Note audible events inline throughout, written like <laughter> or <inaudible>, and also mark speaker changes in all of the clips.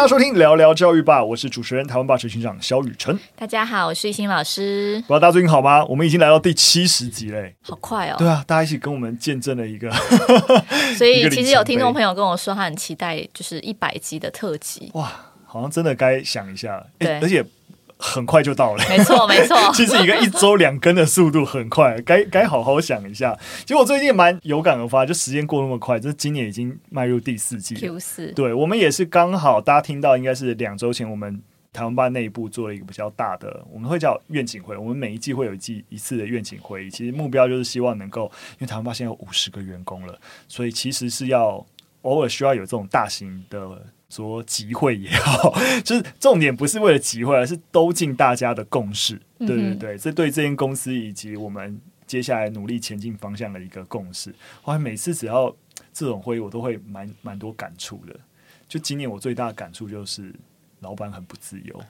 Speaker 1: 大家收听聊聊教育吧，我是主持人台湾棒球群长肖雨辰。
Speaker 2: 大家好，我是一心老师。
Speaker 1: 不知道大家最近好吗？我们已经来到第七十集嘞，
Speaker 2: 好快哦！
Speaker 1: 对啊，大家一起跟我们见证了一个。
Speaker 2: 所以 <laughs> 其实有听众朋友跟我说，他很期待就是一百集的特辑。
Speaker 1: 哇，好像真的该想一下。
Speaker 2: 对，
Speaker 1: 而且。很快就到了，
Speaker 2: 没错没错。<laughs>
Speaker 1: 其实一个一周两更的速度很快，该该好好想一下。其实我最近蛮有感而发，就时间过那么快，这今年已经迈入第四季
Speaker 2: Q 四。
Speaker 1: 对，我们也是刚好，大家听到应该是两周前，我们台湾吧内部做了一个比较大的，我们会叫愿景会。我们每一季会有一季一次的愿景会议，其实目标就是希望能够，因为台湾吧现在有五十个员工了，所以其实是要偶尔需要有这种大型的。说集会也好，<laughs> 就是重点不是为了集会，而是都进大家的共识。对对对，这对这间公司以及我们接下来努力前进方向的一个共识。后来每次只要这种会议，我都会蛮蛮多感触的。就今年我最大的感触就是。老板很不自由，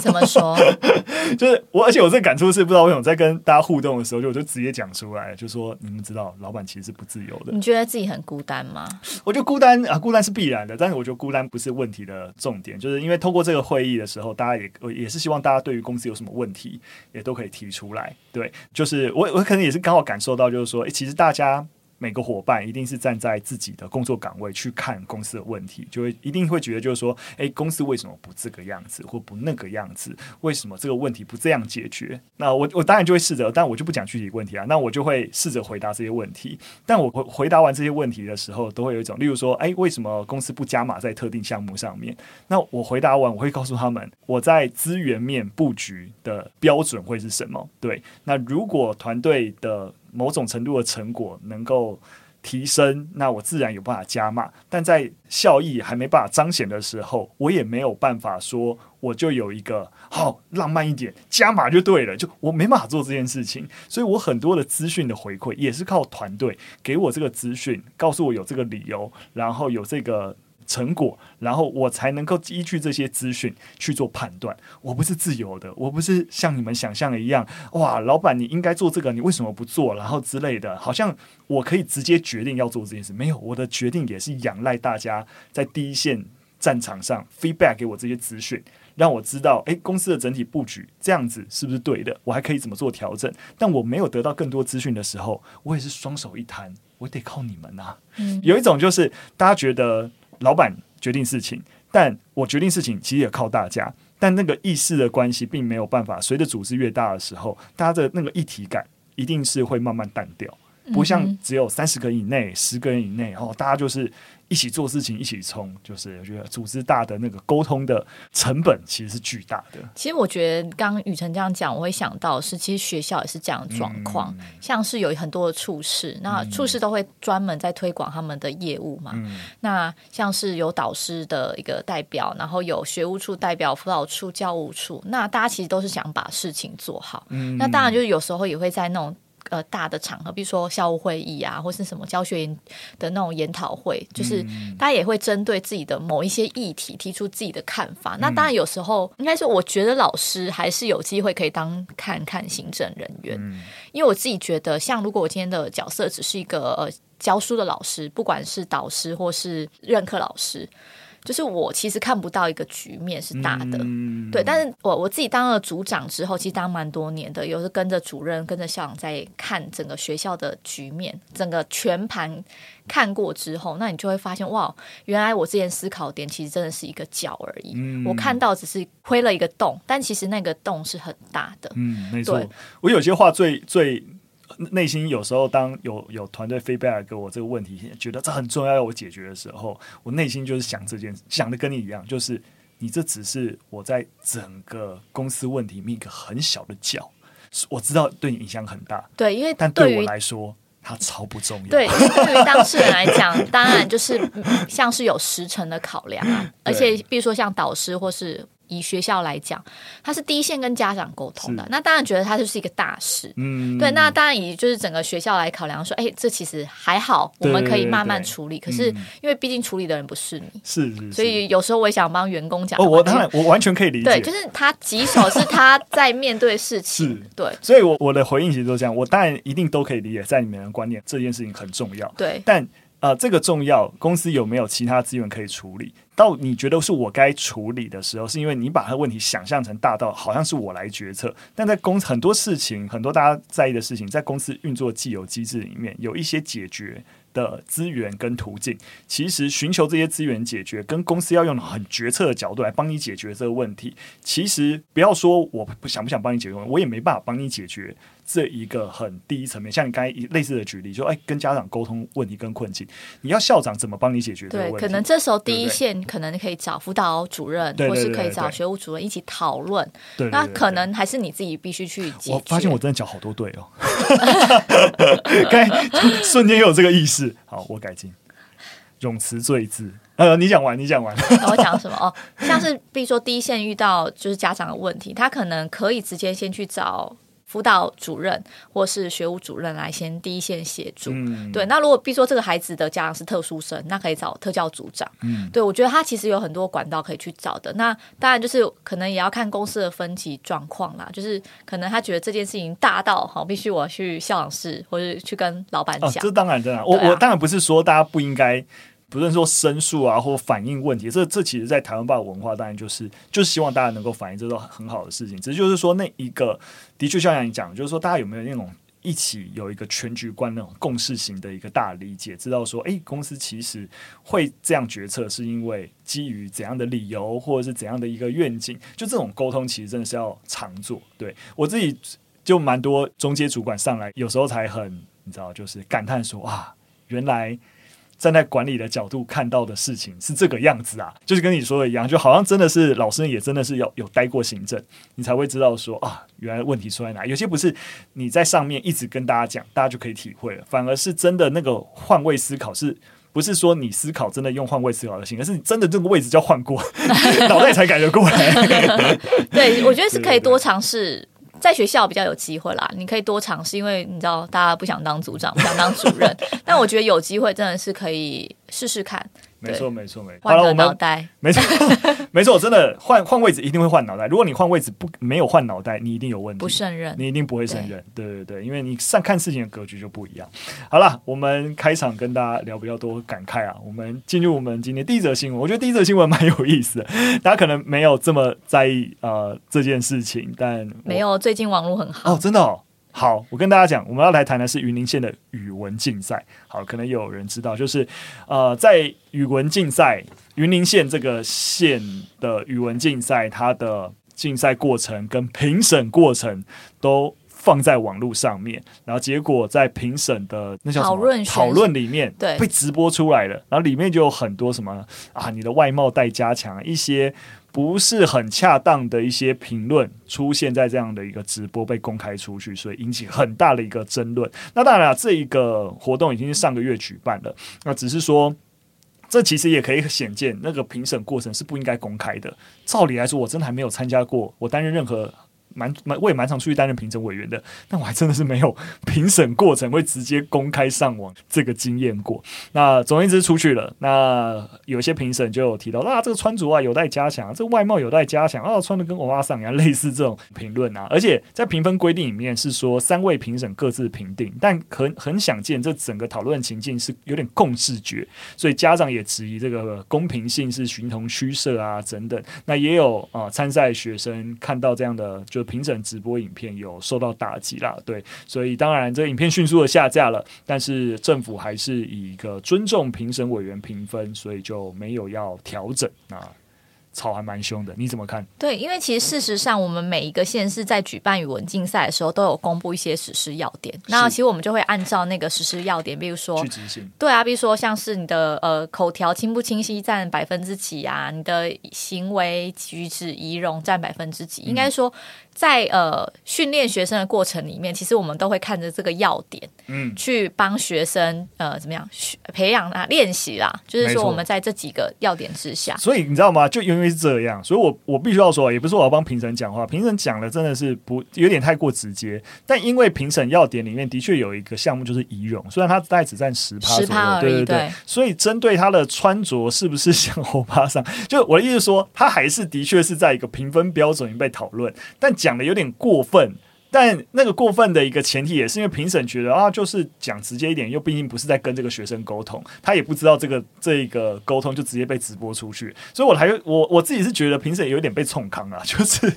Speaker 2: 怎么说？<laughs>
Speaker 1: 就是我，而且我这感触是不知道为什么，在跟大家互动的时候，就我就直接讲出来，就说你们知道，老板其实是不自由的。
Speaker 2: 你觉得自己很孤单吗？
Speaker 1: 我觉得孤单啊，孤单是必然的，但是我觉得孤单不是问题的重点，就是因为透过这个会议的时候，大家也也是希望大家对于公司有什么问题，也都可以提出来。对，就是我我可能也是刚好感受到，就是说，诶，其实大家。每个伙伴一定是站在自己的工作岗位去看公司的问题，就会一定会觉得就是说，诶，公司为什么不这个样子或不那个样子？为什么这个问题不这样解决？那我我当然就会试着，但我就不讲具体问题啊。那我就会试着回答这些问题。但我回回答完这些问题的时候，都会有一种，例如说，诶，为什么公司不加码在特定项目上面？那我回答完，我会告诉他们，我在资源面布局的标准会是什么？对，那如果团队的某种程度的成果能够提升，那我自然有办法加码。但在效益还没办法彰显的时候，我也没有办法说我就有一个好、浪漫一点加码就对了，就我没办法做这件事情。所以我很多的资讯的回馈也是靠团队给我这个资讯，告诉我有这个理由，然后有这个。成果，然后我才能够依据这些资讯去做判断。我不是自由的，我不是像你们想象的一样，哇，老板你应该做这个，你为什么不做？然后之类的，好像我可以直接决定要做这件事。没有，我的决定也是仰赖大家在第一线战场上 feedback 给我这些资讯，让我知道，诶，公司的整体布局这样子是不是对的？我还可以怎么做调整？但我没有得到更多资讯的时候，我也是双手一摊，我得靠你们啊。嗯，有一种就是大家觉得。老板决定事情，但我决定事情其实也靠大家，但那个意识的关系并没有办法。随着组织越大的时候，大家的那个一体感一定是会慢慢淡掉，不像只有三十个人以内、十个人以内哦，大家就是。一起做事情，一起冲，就是我觉得组织大的那个沟通的成本其实是巨大的。
Speaker 2: 其实我觉得刚刚宇辰这样讲，我会想到是，其实学校也是这样的状况，嗯、像是有很多的处室，那处室都会专门在推广他们的业务嘛。嗯、那像是有导师的一个代表，然后有学务处代表、辅导处、教务处，那大家其实都是想把事情做好。嗯、那当然就是有时候也会在那种。呃，大的场合，比如说校务会议啊，或是什么教学的那种研讨会，就是大家也会针对自己的某一些议题提出自己的看法。嗯、那当然，有时候应该说，我觉得老师还是有机会可以当看看行政人员，嗯、因为我自己觉得，像如果我今天的角色只是一个呃教书的老师，不管是导师或是任课老师。就是我其实看不到一个局面是大的，嗯、对。但是我我自己当了组长之后，其实当蛮多年的，有时跟着主任、跟着校长在看整个学校的局面，整个全盘看过之后，那你就会发现，哇，原来我之前思考点其实真的是一个角而已。嗯、我看到只是亏了一个洞，但其实那个洞是很大的。嗯，没错。对
Speaker 1: 我有些话最最。内心有时候，当有有团队 feedback 给我这个问题，觉得这很重要要我解决的时候，我内心就是想这件事，想的跟你一样，就是你这只是我在整个公司问题里面一个很小的角，我知道对你影响很大，
Speaker 2: 对，因为
Speaker 1: 但对我来说，它超不重要。
Speaker 2: 对，对于当事人来讲，当然就是 <laughs> 像是有时程的考量啊，而且比如说像导师或是。以学校来讲，他是第一线跟家长沟通的，那当然觉得他就是一个大事。嗯，对，那当然以就是整个学校来考量说，哎，这其实还好，我们可以慢慢处理。可是因为毕竟处理的人不是你，是，是，是，所以有时候我也想帮员工讲。
Speaker 1: 哦，我当然我完全可以理解。
Speaker 2: 对，就是他棘手是他在面对事情。<laughs> 是，对。
Speaker 1: 所以我我的回应其实都这样，我当然一定都可以理解，在你们的观念，这件事情很重要。
Speaker 2: 对，
Speaker 1: 但呃，这个重要，公司有没有其他资源可以处理？到你觉得是我该处理的时候，是因为你把他问题想象成大到好像是我来决策。但在公很多事情，很多大家在意的事情，在公司运作既有机制里面，有一些解决的资源跟途径，其实寻求这些资源解决，跟公司要用很决策的角度来帮你解决这个问题，其实不要说我不想不想帮你解决，我也没办法帮你解决这一个很第一层面。像你刚才类似的举例，就哎跟家长沟通问题跟困境，你要校长怎么帮你解决这个问题？
Speaker 2: 对，可能这时候第一线可能可以找辅导主任，或是可以找学务主任一起讨论。对，那可能还是你自己必须去解决。
Speaker 1: 我发现我真的讲好多对哦，刚才瞬间又有这个意识。好，我改进，冗词赘字。呃，你讲完，你讲完。
Speaker 2: 我讲什么？哦，像是比如说第一线遇到就是家长的问题，他可能可以直接先去找。辅导主任或是学务主任来先第一线协助，嗯、对。那如果比如说这个孩子的家长是特殊生，那可以找特教组长。嗯，对，我觉得他其实有很多管道可以去找的。那当然就是可能也要看公司的分级状况啦，就是可能他觉得这件事情大到好，必须我去校长室或者去跟老板讲。哦，
Speaker 1: 这当然真的，我、啊、我当然不是说大家不应该。不论说申诉啊，或反映问题，这这其实，在台湾吧文化，当然就是就是希望大家能够反映，这都很好的事情。只是就是说，那一个的确像你讲，就是说，大家有没有那种一起有一个全局观那种共识型的一个大理解，知道说，哎，公司其实会这样决策，是因为基于怎样的理由，或者是怎样的一个愿景？就这种沟通，其实真的是要常做。对我自己就蛮多中介主管上来，有时候才很你知道，就是感叹说，啊，原来。站在管理的角度看到的事情是这个样子啊，就是跟你说的一样，就好像真的是老师也真的是要有待过行政，你才会知道说啊，原来问题出在哪。有些不是你在上面一直跟大家讲，大家就可以体会了，反而是真的那个换位思考，是不是说你思考真的用换位思考的心，而是你真的这个位置就要换过，<laughs> 脑袋才改得过来。<laughs>
Speaker 2: 对，我觉得是可以多尝试。在学校比较有机会啦，你可以多尝试，因为你知道大家不想当组长，不想当主任，<laughs> 但我觉得有机会真的是可以试试看。
Speaker 1: 没错，没错，没错。
Speaker 2: 换个脑袋，<laughs>
Speaker 1: 没错，没错，真的换换位置一定会换脑袋。如果你换位置不没有换脑袋，你一定有问题，
Speaker 2: 不胜任，
Speaker 1: 你一定不会胜任。对，对对对，因为你上看事情的格局就不一样。好了，我们开场跟大家聊比较多感慨啊，我们进入我们今天第一则新闻。我觉得第一则新闻蛮有意思的，<laughs> 大家可能没有这么在意呃这件事情，但
Speaker 2: 没有最近网络很好
Speaker 1: 哦，真的哦。好，我跟大家讲，我们要来谈的是云林县的语文竞赛。好，可能有人知道，就是呃，在语文竞赛，云林县这个县的语文竞赛，它的竞赛过程跟评审过程都放在网络上面，然后结果在评审的那叫什么讨论里面，对，被直播出来了。然后里面就有很多什么啊，你的外貌待加强一些。不是很恰当的一些评论出现在这样的一个直播被公开出去，所以引起很大的一个争论。那当然了，这一个活动已经是上个月举办了，那只是说，这其实也可以显见那个评审过程是不应该公开的。照理来说，我真的还没有参加过，我担任任何。蛮蛮，我也蛮常出去担任评审委员的，但我还真的是没有 <laughs> 评审过程会直接公开上网这个经验过。那总而言之出去了，那有些评审就有提到，啊，这个穿着啊有待加强，这个外貌有待加强，啊，穿的跟欧巴桑一样，类似这种评论啊。而且在评分规定里面是说三位评审各自评定，但很很想见这整个讨论情境是有点共视觉，所以家长也质疑这个公平性是形同虚设啊等等。那也有啊参赛学生看到这样的就。评审直播影片有受到打击啦，对，所以当然这个影片迅速的下架了，但是政府还是以一个尊重评审委员评分，所以就没有要调整啊。吵还蛮凶的，你怎么看？
Speaker 2: 对，因为其实事实上，我们每一个县市在举办语文竞赛的时候，都有公布一些实施要点。那其实我们就会按照那个实施要点，比如
Speaker 1: 说。
Speaker 2: 对啊，比如说像是你的呃口条清不清晰占百分之几啊，你的行为举止仪容占百分之几，嗯、应该说。在呃训练学生的过程里面，其实我们都会看着这个要点，嗯，去帮学生呃怎么样培养啊练习啦。就是说我们在这几个要点之下，
Speaker 1: 所以你知道吗？就因为是这样，所以我我必须要说，也不是我要帮评审讲话，评审讲的真的是不有点太过直接。但因为评审要点里面的确有一个项目就是仪容，虽然它大概只占十趴左右，对对对，对。所以针对他的穿着是不是像欧巴桑，就我的意思说，他还是的确是在一个评分标准里被讨论，但讲。的有点过分，但那个过分的一个前提也是因为评审觉得啊，就是讲直接一点，又毕竟不是在跟这个学生沟通，他也不知道这个这个沟通就直接被直播出去，所以我还我我自己是觉得评审有点被冲康啊，<laughs> 就是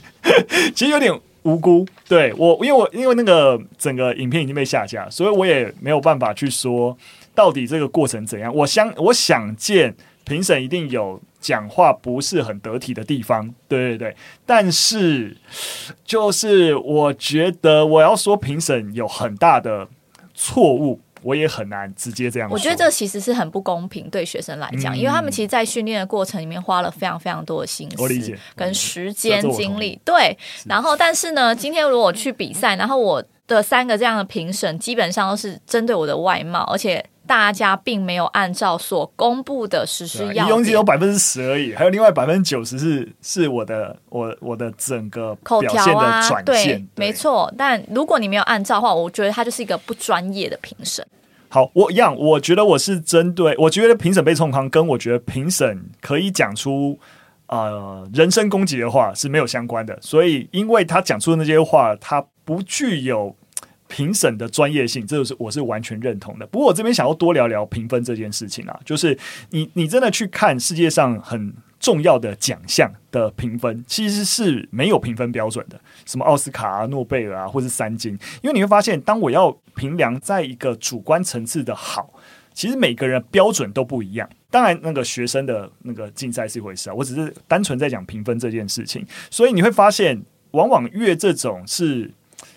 Speaker 1: 其实有点无辜。对我，因为我因为那个整个影片已经被下架，所以我也没有办法去说到底这个过程怎样。我相我想见评审一定有。讲话不是很得体的地方，对对对，但是就是我觉得我要说评审有很大的错误，我也很难直接这样说。
Speaker 2: 我觉得这其实是很不公平对学生来讲，嗯、因为他们其实，在训练的过程里面花了非常非常多的心思跟时间精力。对，然后但是呢，今天如果我去比赛，然后我的三个这样的评审基本上都是针对我的外貌，而且。大家并没有按照所公布的实施要点，
Speaker 1: 你只有百分之十而已，还有另外百分之九十是是我的我我的整个表现的
Speaker 2: 口条啊，对，
Speaker 1: 对
Speaker 2: 没错。但如果你没有按照的话，我觉得他就是一个不专业的评审。
Speaker 1: 好，我一样，我觉得我是针对，我觉得评审被冲康，跟我觉得评审可以讲出呃人身攻击的话是没有相关的。所以，因为他讲出的那些话，他不具有。评审的专业性，这个是我是完全认同的。不过我这边想要多聊聊评分这件事情啊，就是你你真的去看世界上很重要的奖项的评分，其实是没有评分标准的，什么奥斯卡啊、诺贝尔啊，或是三金。因为你会发现，当我要评量在一个主观层次的好，其实每个人标准都不一样。当然，那个学生的那个竞赛是一回事啊，我只是单纯在讲评分这件事情。所以你会发现，往往越这种是。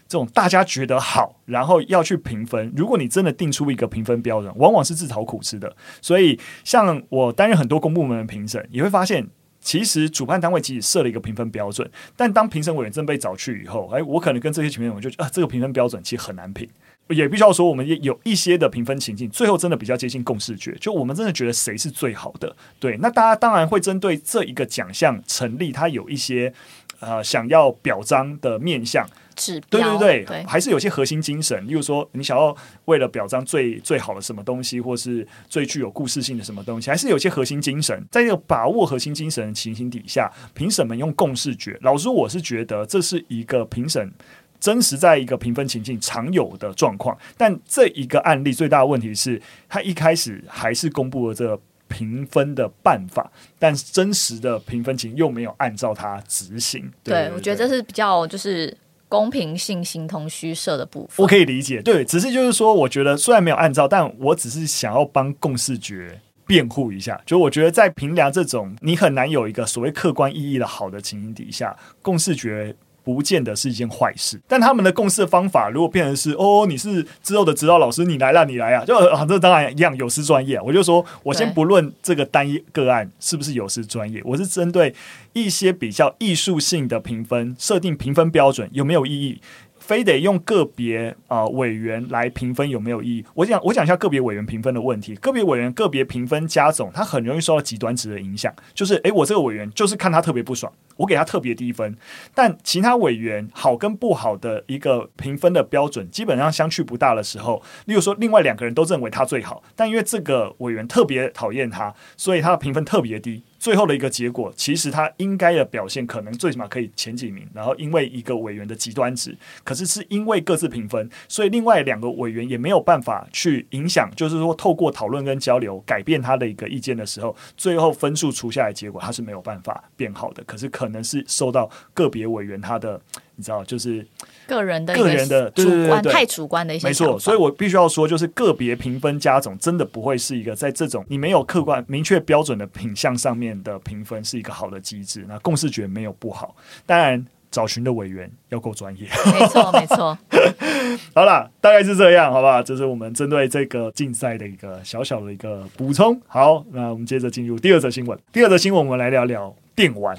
Speaker 1: 这种大家觉得好，然后要去评分。如果你真的定出一个评分标准，往往是自讨苦吃的。所以，像我担任很多公部门的评审，你会发现，其实主办单位即使设了一个评分标准，但当评审委员真被找去以后，哎，我可能跟这些评审委员就啊，这个评分标准其实很难评。也必须要说，我们也有一些的评分情境，最后真的比较接近共识觉，就我们真的觉得谁是最好的。对，那大家当然会针对这一个奖项成立，它有一些呃想要表彰的面向。
Speaker 2: 指标
Speaker 1: 对对对，
Speaker 2: 对
Speaker 1: 还是有些核心精神，例如说，你想要为了表彰最最好的什么东西，或是最具有故事性的什么东西，还是有些核心精神。在这个把握核心精神的情形底下，评审们用共视觉。老实说，我是觉得这是一个评审真实在一个评分情境常有的状况。但这一个案例最大的问题是，他一开始还是公布了这个评分的办法，但真实的评分情又没有按照它执行。
Speaker 2: 对，我觉得这是比较就是。公平性形同虚设的部分，
Speaker 1: 我可以理解。对，只是就是说，我觉得虽然没有按照，但我只是想要帮共视觉辩护一下。就我觉得在评量这种你很难有一个所谓客观意义的好的情形底下，共识决。不见得是一件坏事，但他们的共识方法如果变成是哦，你是之后的指导老师，你来了，你来啊，就啊，这当然一样有失专业。我就说，我先不论这个单一个案是不是有失专业，我是针对一些比较艺术性的评分设定评分标准有没有意义。非得用个别啊、呃、委员来评分有没有意义？我讲我讲一下个别委员评分的问题。个别委员个别评分加总，它很容易受到极端值的影响。就是诶，我这个委员就是看他特别不爽，我给他特别低分。但其他委员好跟不好的一个评分的标准基本上相去不大的时候，例如说另外两个人都认为他最好，但因为这个委员特别讨厌他，所以他的评分特别低。最后的一个结果，其实他应该的表现可能最起码可以前几名，然后因为一个委员的极端值，可是是因为各自评分，所以另外两个委员也没有办法去影响，就是说透过讨论跟交流改变他的一个意见的时候，最后分数除下来结果他是没有办法变好的，可是可能是受到个别委员他的。你知道，就是
Speaker 2: 个人的
Speaker 1: 个人的
Speaker 2: 主
Speaker 1: 观，
Speaker 2: 太主观的一些，
Speaker 1: 没错。所以我必须要说，就是个别评分加总，真的不会是一个在这种你没有客观明确标准的品相上面的评分是一个好的机制。那共识觉没有不好，当然找寻的委员要够专业。
Speaker 2: 没错，没错。<laughs>
Speaker 1: 好了，大概是这样，好不好？这是我们针对这个竞赛的一个小小的一个补充。好，那我们接着进入第二则新闻。第二则新闻，我们来聊聊电玩。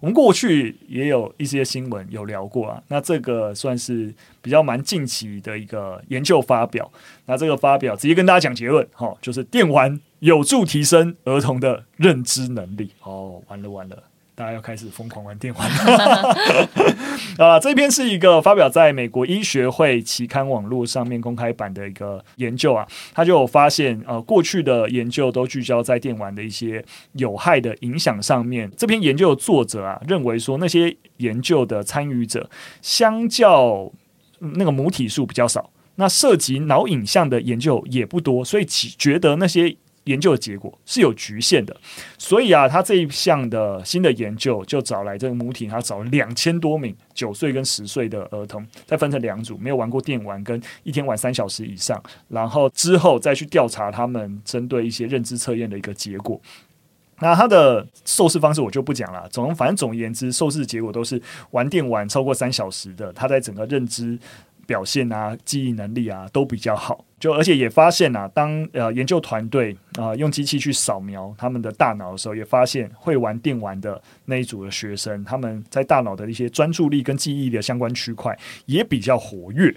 Speaker 1: 我们过去也有一些新闻有聊过啊，那这个算是比较蛮近期的一个研究发表。那这个发表直接跟大家讲结论，哈，就是电玩有助提升儿童的认知能力。哦，完了完了。大家要开始疯狂玩电玩了 <laughs> 啊！这篇是一个发表在美国医学会期刊网络上面公开版的一个研究啊，他就发现，呃，过去的研究都聚焦在电玩的一些有害的影响上面。这篇研究的作者啊，认为说那些研究的参与者相较那个母体数比较少，那涉及脑影像的研究也不多，所以其觉得那些。研究的结果是有局限的，所以啊，他这一项的新的研究就找来这个母体，他找了两千多名九岁跟十岁的儿童，再分成两组，没有玩过电玩跟一天玩三小时以上，然后之后再去调查他们针对一些认知测验的一个结果。那他的受试方式我就不讲了，总反正总而言之，受试结果都是玩电玩超过三小时的，他在整个认知。表现啊，记忆能力啊，都比较好。就而且也发现啊，当呃研究团队啊用机器去扫描他们的大脑的时候，也发现会玩电玩的那一组的学生，他们在大脑的一些专注力跟记忆的相关区块也比较活跃。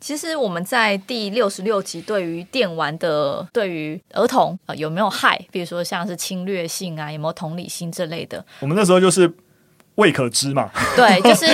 Speaker 2: 其实我们在第六十六集对于电玩的对于儿童啊、呃、有没有害，比如说像是侵略性啊，有没有同理心之类的，
Speaker 1: 我们那时候就是。未可知嘛？
Speaker 2: 对，就是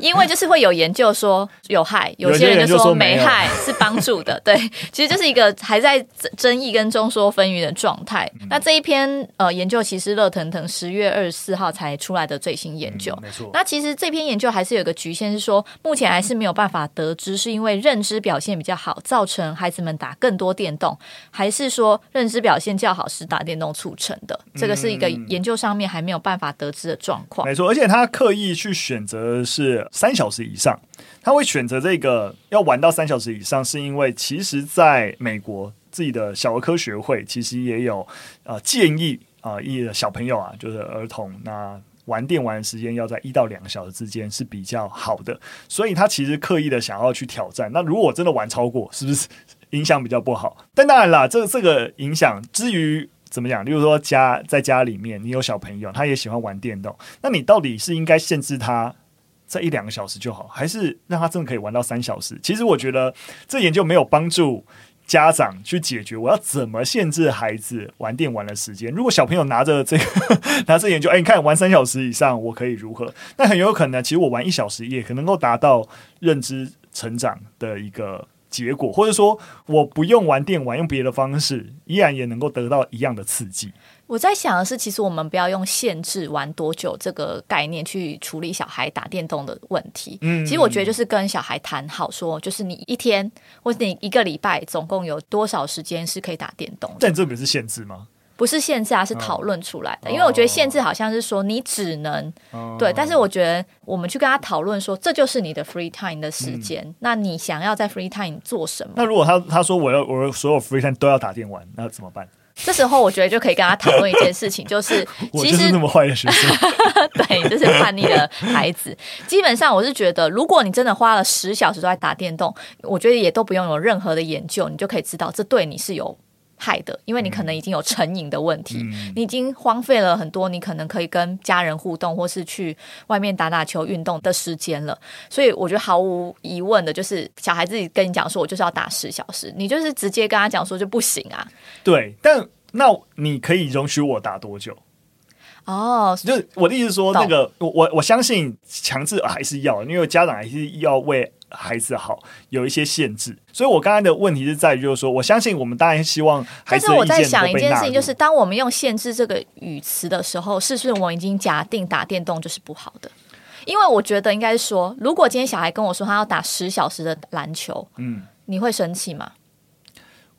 Speaker 2: 因为就是会有研究说有害，有些人就说没害，是帮助的。对，其实就是一个还在争议跟众说纷纭的状态。嗯、那这一篇呃研究其实热腾腾十月二十四号才出来的最新研究，
Speaker 1: 嗯、没错。
Speaker 2: 那其实这篇研究还是有个局限，是说目前还是没有办法得知是因为认知表现比较好，造成孩子们打更多电动，还是说认知表现较好是打电动促成的。这个是一个研究上面还没有办法得知的状况。
Speaker 1: 没错，而且。他刻意去选择是三小时以上，他会选择这个要玩到三小时以上，是因为其实在美国自己的小儿科学会其实也有呃建议啊，一、小朋友啊，就是儿童，那玩电玩的时间要在一到两个小时之间是比较好的，所以他其实刻意的想要去挑战。那如果真的玩超过，是不是影响比较不好？但当然啦，这这个影响之于。怎么讲？例如说家在家里面，你有小朋友，他也喜欢玩电动，那你到底是应该限制他在一两个小时就好，还是让他真的可以玩到三小时？其实我觉得这研究没有帮助家长去解决我要怎么限制孩子玩电玩的时间。如果小朋友拿着这个 <laughs> 拿着研究，哎，你看玩三小时以上，我可以如何？那很有可能，其实我玩一小时也可能够达到认知成长的一个。结果，或者说我不用玩电玩，用别的方式，依然也能够得到一样的刺激。
Speaker 2: 我在想的是，其实我们不要用限制玩多久这个概念去处理小孩打电动的问题。嗯，其实我觉得就是跟小孩谈好，说就是你一天或者你一个礼拜总共有多少时间是可以打电动。
Speaker 1: 但这不是限制吗？
Speaker 2: 不是限制啊，是讨论出来的。哦、因为我觉得限制好像是说你只能、哦、对，但是我觉得我们去跟他讨论说，这就是你的 free time 的时间。嗯、那你想要在 free time 做什么？
Speaker 1: 那如果他他说我要我所有 free time 都要打电玩，那怎么办？
Speaker 2: 这时候我觉得就可以跟他讨论一件事情，<laughs> 就是其实
Speaker 1: 是那么坏的学生，<laughs>
Speaker 2: 对，这是叛逆的孩子。基本上我是觉得，如果你真的花了十小时都在打电动，我觉得也都不用有任何的研究，你就可以知道这对你是有。害的，因为你可能已经有成瘾的问题，嗯、你已经荒废了很多你可能可以跟家人互动或是去外面打打球运动的时间了。所以我觉得毫无疑问的就是，小孩自己跟你讲说，我就是要打十小时，你就是直接跟他讲说就不行啊。
Speaker 1: 对，但那你可以容许我打多久？
Speaker 2: 哦，
Speaker 1: 就是我的意思说，那个我我我相信强制还是要，因为家长还是要为。孩子好，有一些限制，所以我刚才的问题是在于，就是说，我相信我们当然希望。但是我在想一件事情，就是当我们用限制这个语词的时候，是不是我们已经假定打电动就是不好的？因为我觉得应该是说，如果今天小孩跟我说他要打十小时的篮球，嗯，你会生气吗？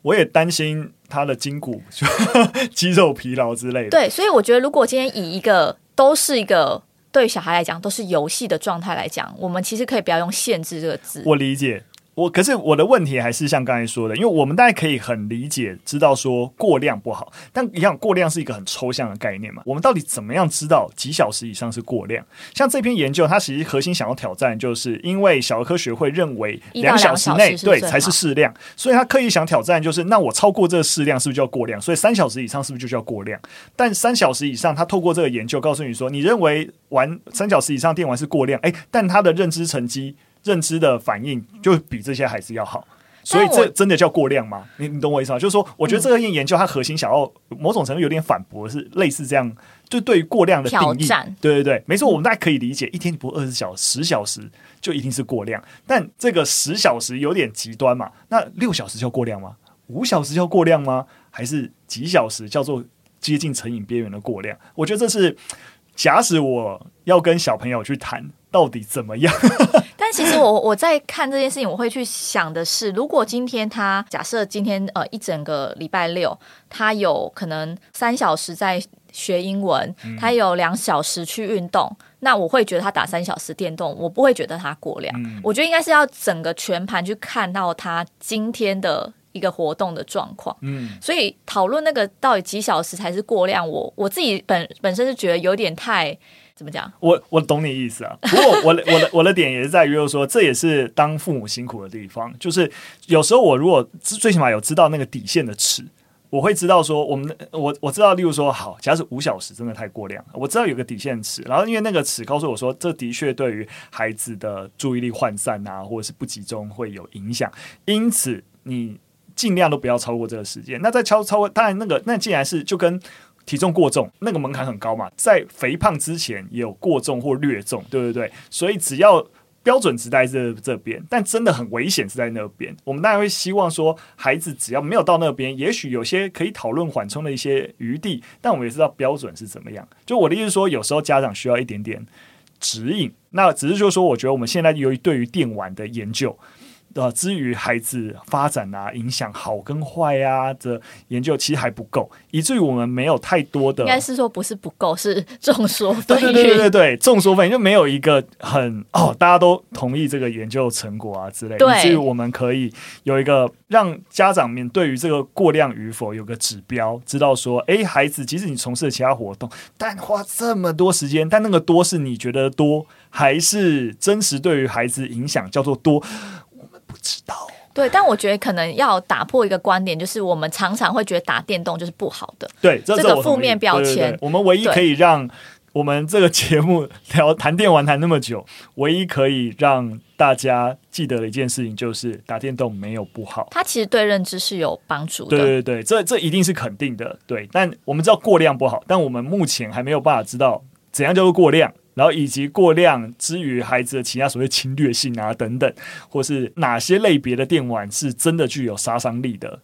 Speaker 1: 我也担心他的筋骨、<laughs> 肌肉疲劳之类的。
Speaker 2: 对，所以我觉得，如果今天以一个都是一个。对小孩来讲，都是游戏的状态来讲，我们其实可以不要用“限制”这个字。
Speaker 1: 我理解。我可是我的问题还是像刚才说的，因为我们大家可以很理解，知道说过量不好，但一样过量是一个很抽象的概念嘛。我们到底怎么样知道几小时以上是过量？像这篇研究，它其实核心想要挑战，就是因为小儿科学会认为两小时内对才是适量，所以他刻意想挑战，就是那我超过这个适量是不是就叫过量？所以三小时以上是不是就叫过量？但三小时以上，他透过这个研究告诉你说，你认为玩三小时以上电玩是过量，诶，但他的认知成绩。认知的反应就比这些孩子要好，所以这真的叫过量吗？你你懂我意思吗？就是说，我觉得这个研究它核心想要某种程度有点反驳，是类似这样，就对于过量的定
Speaker 2: 义，
Speaker 1: 对对对，没错，我们大家可以理解，一天不二十小时，十小时就一定是过量，但这个十小时有点极端嘛？那六小时叫过量吗？五小时叫过量吗？还是几小时叫做接近成瘾边缘的过量？我觉得这是假使我要跟小朋友去谈。到底怎么样？<laughs>
Speaker 2: 但其实我我在看这件事情，我会去想的是，如果今天他假设今天呃一整个礼拜六，他有可能三小时在学英文，他有两小时去运动，那我会觉得他打三小时电动，我不会觉得他过量。嗯、我觉得应该是要整个全盘去看到他今天的一个活动的状况。嗯，所以讨论那个到底几小时才是过量，我我自己本本身是觉得有点太。怎么讲？
Speaker 1: 我我懂你意思啊。不过我我的我的我的点也是在于，就是说这也是当父母辛苦的地方。就是有时候我如果最起码有知道那个底线的尺，我会知道说我们我我知道，例如说好，假使五小时真的太过量，我知道有个底线尺。然后因为那个尺告诉我说，这的确对于孩子的注意力涣散啊，或者是不集中会有影响。因此你尽量都不要超过这个时间。那在超超过，当然那个那既然是就跟。体重过重，那个门槛很高嘛，在肥胖之前也有过重或略重，对不对？所以只要标准值在这这边，但真的很危险是在那边。我们当然会希望说，孩子只要没有到那边，也许有些可以讨论缓冲的一些余地，但我们也知道标准是怎么样。就我的意思说，有时候家长需要一点点指引。那只是就是说，我觉得我们现在由于对于电玩的研究。呃，至于孩子发展啊，影响好跟坏啊的研究，其实还不够，以至于我们没有太多的。
Speaker 2: 应该是说不是不够，是众说纷纭。
Speaker 1: 对。<laughs> 对。对。对。对，众说纷纭，就没有一个很哦，大家都同意这个研究成果啊之类以至于我们可以有一个让家长们对。于这个过量与否有个指标，知道说，哎，孩子即使你从事了其他活动，但花这么多时间，但那个多是你觉得多，还是真实对。于孩子影响叫做多？不知道，
Speaker 2: 对，但我觉得可能要打破一个观点，就是我们常常会觉得打电动就是不好的，
Speaker 1: 对，这，
Speaker 2: 这个负面标签。对对对，
Speaker 1: 我们唯一可以让我们这个节目聊谈电玩谈那么久，唯一可以让大家记得的一件事情就是打电动没有不好，
Speaker 2: 它其实对认知是有帮助的。
Speaker 1: 对对对，这这一定是肯定的。对，但我们知道过量不好，但我们目前还没有办法知道怎样叫做过量。然后以及过量之于孩子的其他所谓侵略性啊等等，或是哪些类别的电玩是真的具有杀伤力的，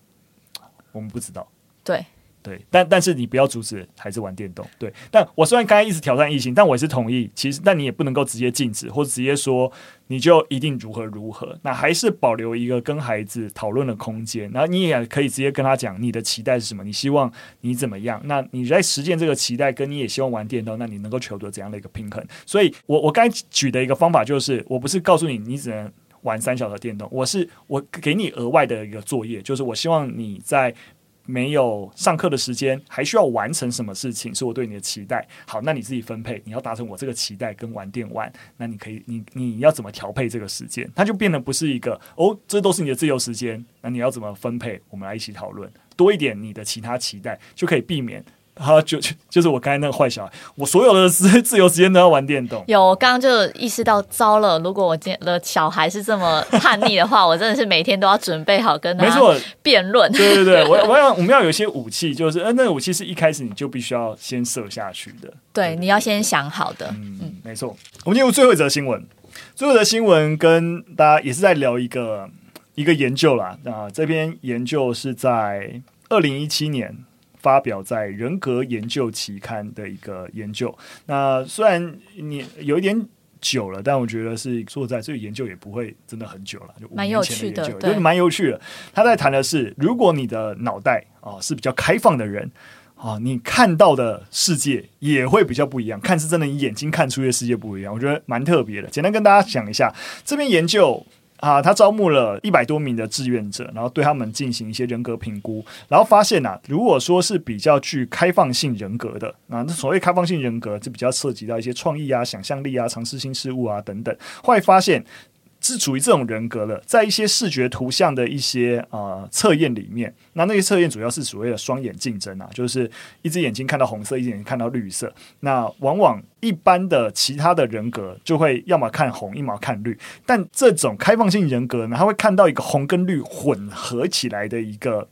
Speaker 1: 我们不知道。
Speaker 2: 对。
Speaker 1: 对，但但是你不要阻止孩子玩电动。对，但我虽然刚才一直挑战异性，但我也是同意。其实，但你也不能够直接禁止，或者直接说你就一定如何如何。那还是保留一个跟孩子讨论的空间。然后你也可以直接跟他讲你的期待是什么，你希望你怎么样。那你在实践这个期待，跟你也希望玩电动，那你能够求得怎样的一个平衡？所以我我刚才举的一个方法就是，我不是告诉你你只能玩三小时电动，我是我给你额外的一个作业，就是我希望你在。没有上课的时间，还需要完成什么事情？是我对你的期待。好，那你自己分配，你要达成我这个期待跟玩电玩，那你可以，你你要怎么调配这个时间？它就变得不是一个哦，这都是你的自由时间，那你要怎么分配？我们来一起讨论，多一点你的其他期待，就可以避免。好，就就就是我刚才那个坏小孩，我所有的自 <laughs> 自由时间都要玩电动。
Speaker 2: 有，我刚刚就意识到，糟了，如果我今天的小孩是这么叛逆的话，<laughs> 我真的是每天都要准备好跟他没错辩论。
Speaker 1: 对对对，我我要我们要有一些武器，就是呃，那个武器是一开始你就必须要先射下去的。
Speaker 2: 对，对你要先想好的。
Speaker 1: 嗯，嗯没错。我们进入最后一则新闻，最后一则新闻跟大家也是在聊一个一个研究啦。啊，这篇研究是在二零一七年。发表在《人格研究》期刊的一个研究。那虽然你有一点久了，但我觉得是说在这个研究也不会真的很久了，就五年前的就是蛮有趣的。他在谈的是，如果你的脑袋啊是比较开放的人啊，你看到的世界也会比较不一样。看是真的，你眼睛看出的世界不一样，我觉得蛮特别的。简单跟大家讲一下这篇研究。啊，他招募了一百多名的志愿者，然后对他们进行一些人格评估，然后发现呐、如果说是比较具开放性人格的，那所谓开放性人格就比较涉及到一些创意啊、想象力啊、尝试新事物啊等等，会发现。是处于这种人格的，在一些视觉图像的一些呃测验里面，那那些测验主要是所谓的双眼竞争啊，就是一只眼睛看到红色，一只眼睛看到绿色。那往往一般的其他的人格就会要么看红，要么看绿，但这种开放性人格呢，他会看到一个红跟绿混合起来的一个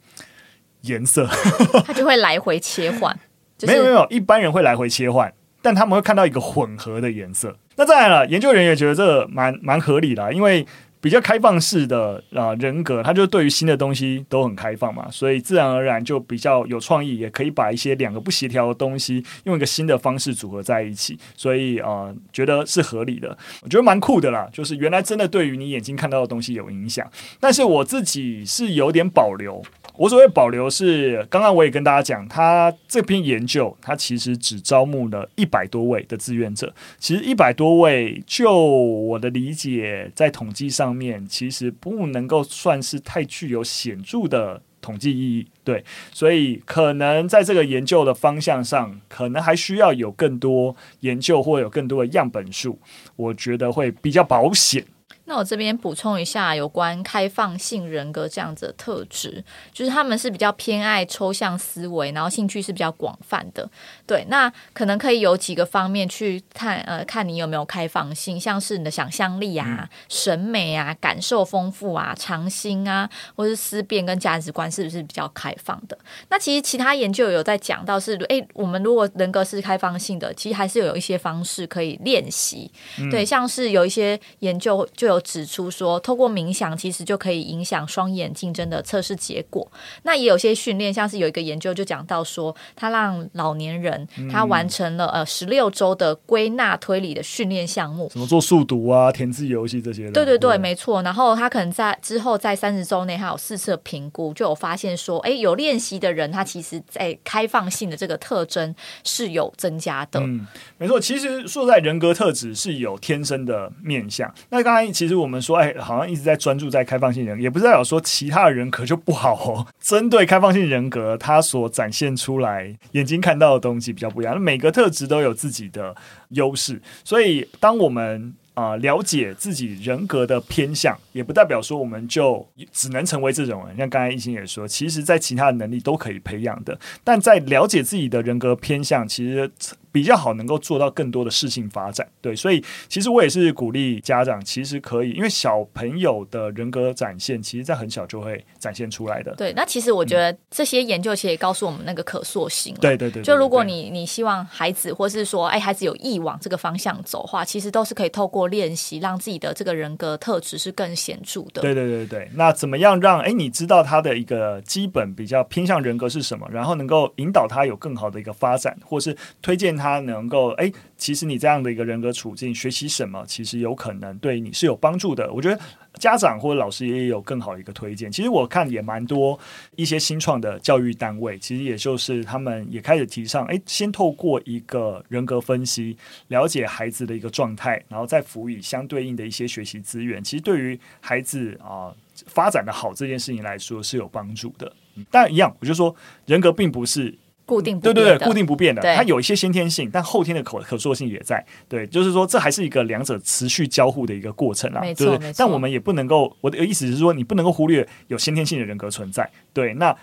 Speaker 1: 颜色，<laughs>
Speaker 2: 他就会来回切换。就是、
Speaker 1: 没有没有，一般人会来回切换，但他们会看到一个混合的颜色。那再来了，研究人员觉得这蛮蛮合理的，因为比较开放式的啊、人格，他就对于新的东西都很开放嘛，所以自然而然就比较有创意，也可以把一些两个不协调的东西用一个新的方式组合在一起，所以啊、觉得是合理的，我觉得蛮酷的啦。就是原来真的对于你眼睛看到的东西有影响，但是我自己是有点保留。我所谓保留是，刚刚我也跟大家讲，他这篇研究，他其实只招募了一百多位的志愿者。其实一百多位，就我的理解，在统计上面，其实不能够算是太具有显著的统计意义。对，所以可能在这个研究的方向上，可能还需要有更多研究或有更多的样本数，我觉得会比较保险。
Speaker 2: 那我这边补充一下有关开放性人格这样子的特质，就是他们是比较偏爱抽象思维，然后兴趣是比较广泛的。对，那可能可以有几个方面去看，呃，看你有没有开放性，像是你的想象力啊、嗯、审美啊、感受丰富啊、长心啊，或是思辨跟价值观是不是比较开放的？那其实其他研究有在讲到是，诶，我们如果人格是开放性的，其实还是有一些方式可以练习。嗯、对，像是有一些研究就有。指出说，透过冥想其实就可以影响双眼竞争的测试结果。那也有些训练，像是有一个研究就讲到说，他让老年人他完成了呃十六周的归纳推理的训练项目，
Speaker 1: 怎么做数读啊、填字游戏这些的。
Speaker 2: 对对对，没错。然后他可能在之后在三十周内，他有四次评估，就有发现说，哎，有练习的人，他其实在开放性的这个特征是有增加的。
Speaker 1: 嗯，没错。其实说在人格特质是有天生的面相。那刚才其实其实我们说，哎，好像一直在专注在开放性人格，也不代表说其他的人格就不好哦。<laughs> 针对开放性人格，他所展现出来眼睛看到的东西比较不一样。每个特质都有自己的优势，所以当我们啊、了解自己人格的偏向，也不代表说我们就只能成为这种人。像刚才一心也说，其实在其他的能力都可以培养的。但在了解自己的人格偏向，其实比较好能够做到更多的事情发展。对，所以其实我也是鼓励家长，其实可以，因为小朋友的人格展现，其实在很小就会展现出来的。
Speaker 2: 对，那其实我觉得这些研究其实也告诉我们那个可塑性。
Speaker 1: 对对对，
Speaker 2: 就如果你你希望孩子，或是说哎孩子有意往这个方向走的话，其实都是可以透过。练习让自己的这个人格特质是更显著的。
Speaker 1: 对对对对，那怎么样让哎你知道他的一个基本比较偏向人格是什么，然后能够引导他有更好的一个发展，或是推荐他他能够哎，其实你这样的一个人格处境学习什么，其实有可能对你是有帮助的。我觉得。家长或者老师也有更好一个推荐。其实我看也蛮多一些新创的教育单位，其实也就是他们也开始提倡，哎，先透过一个人格分析，了解孩子的一个状态，然后再辅以相对应的一些学习资源。其实对于孩子啊、发展的好这件事情来说是有帮助的。但一样，我就说人格并不是。
Speaker 2: 固定
Speaker 1: 对对对，固定不变的，它有一些先天性，但后天的可可塑性也在。对，就是说这还是一个两者持续交互的一个过程啊。对
Speaker 2: 不，对，
Speaker 1: 但我们也不能够，我的意思是说，你不能够忽略有先天性的人格存在。对，那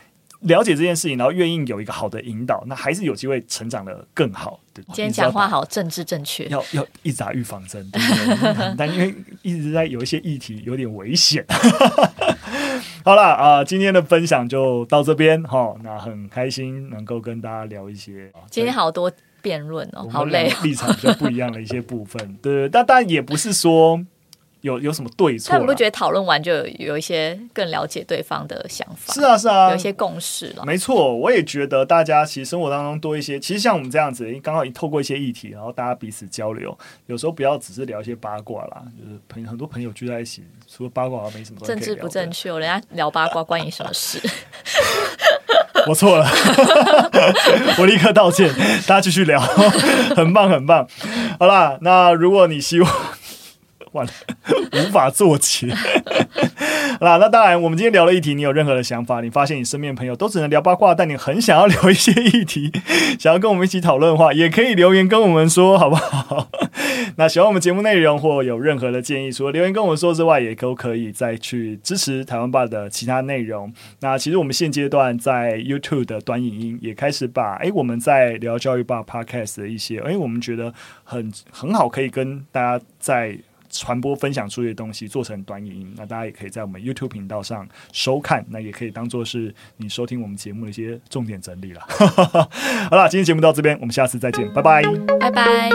Speaker 1: 了解这件事情，然后愿意有一个好的引导，那还是有机会成长的更好。对，
Speaker 2: 今天讲话好政治正确，
Speaker 1: 要要一直打预防针，对不对？<laughs> 但因为一直在有一些议题有点危险。<laughs> 好了啊、呃，今天的分享就到这边哈。那很开心能够跟大家聊一些。
Speaker 2: 今天好多辩论哦，好累，
Speaker 1: 立场比较不一样的一些部分。对，但但也不是说。有有什么对错？
Speaker 2: 但你不觉得讨论完就有，有一些更了解对方的想法？
Speaker 1: 是啊，是啊，
Speaker 2: 有一些共识了。
Speaker 1: 没错，我也觉得大家其实生活当中多一些，其实像我们这样子，刚好透过一些议题，然后大家彼此交流，有时候不要只是聊一些八卦啦，就是朋很多朋友聚在一起，除了八卦好像，没什么。
Speaker 2: 政治不正确，人家聊八卦关你什么事？<laughs>
Speaker 1: 我错了，<laughs> 我立刻道歉，大家继续聊，<laughs> 很棒，很棒。好啦，那如果你希望。完了，<laughs> 无法做起。<laughs> 那，那当然，我们今天聊了议题，你有任何的想法，你发现你身边朋友都只能聊八卦，但你很想要聊一些议题，想要跟我们一起讨论的话，也可以留言跟我们说，好不好？<laughs> 那喜欢我们节目内容或有任何的建议，除了留言跟我们说之外，也都可以再去支持台湾爸的其他内容。那其实我们现阶段在 YouTube 的短影音也开始把，哎，我们在聊教育吧 Podcast 的一些，哎，我们觉得很很好，可以跟大家在。传播分享出去的东西，做成短影音。那大家也可以在我们 YouTube 频道上收看，那也可以当做是你收听我们节目的一些重点整理了。<laughs> 好了，今天节目到这边，我们下次再见，拜拜，
Speaker 2: 拜拜。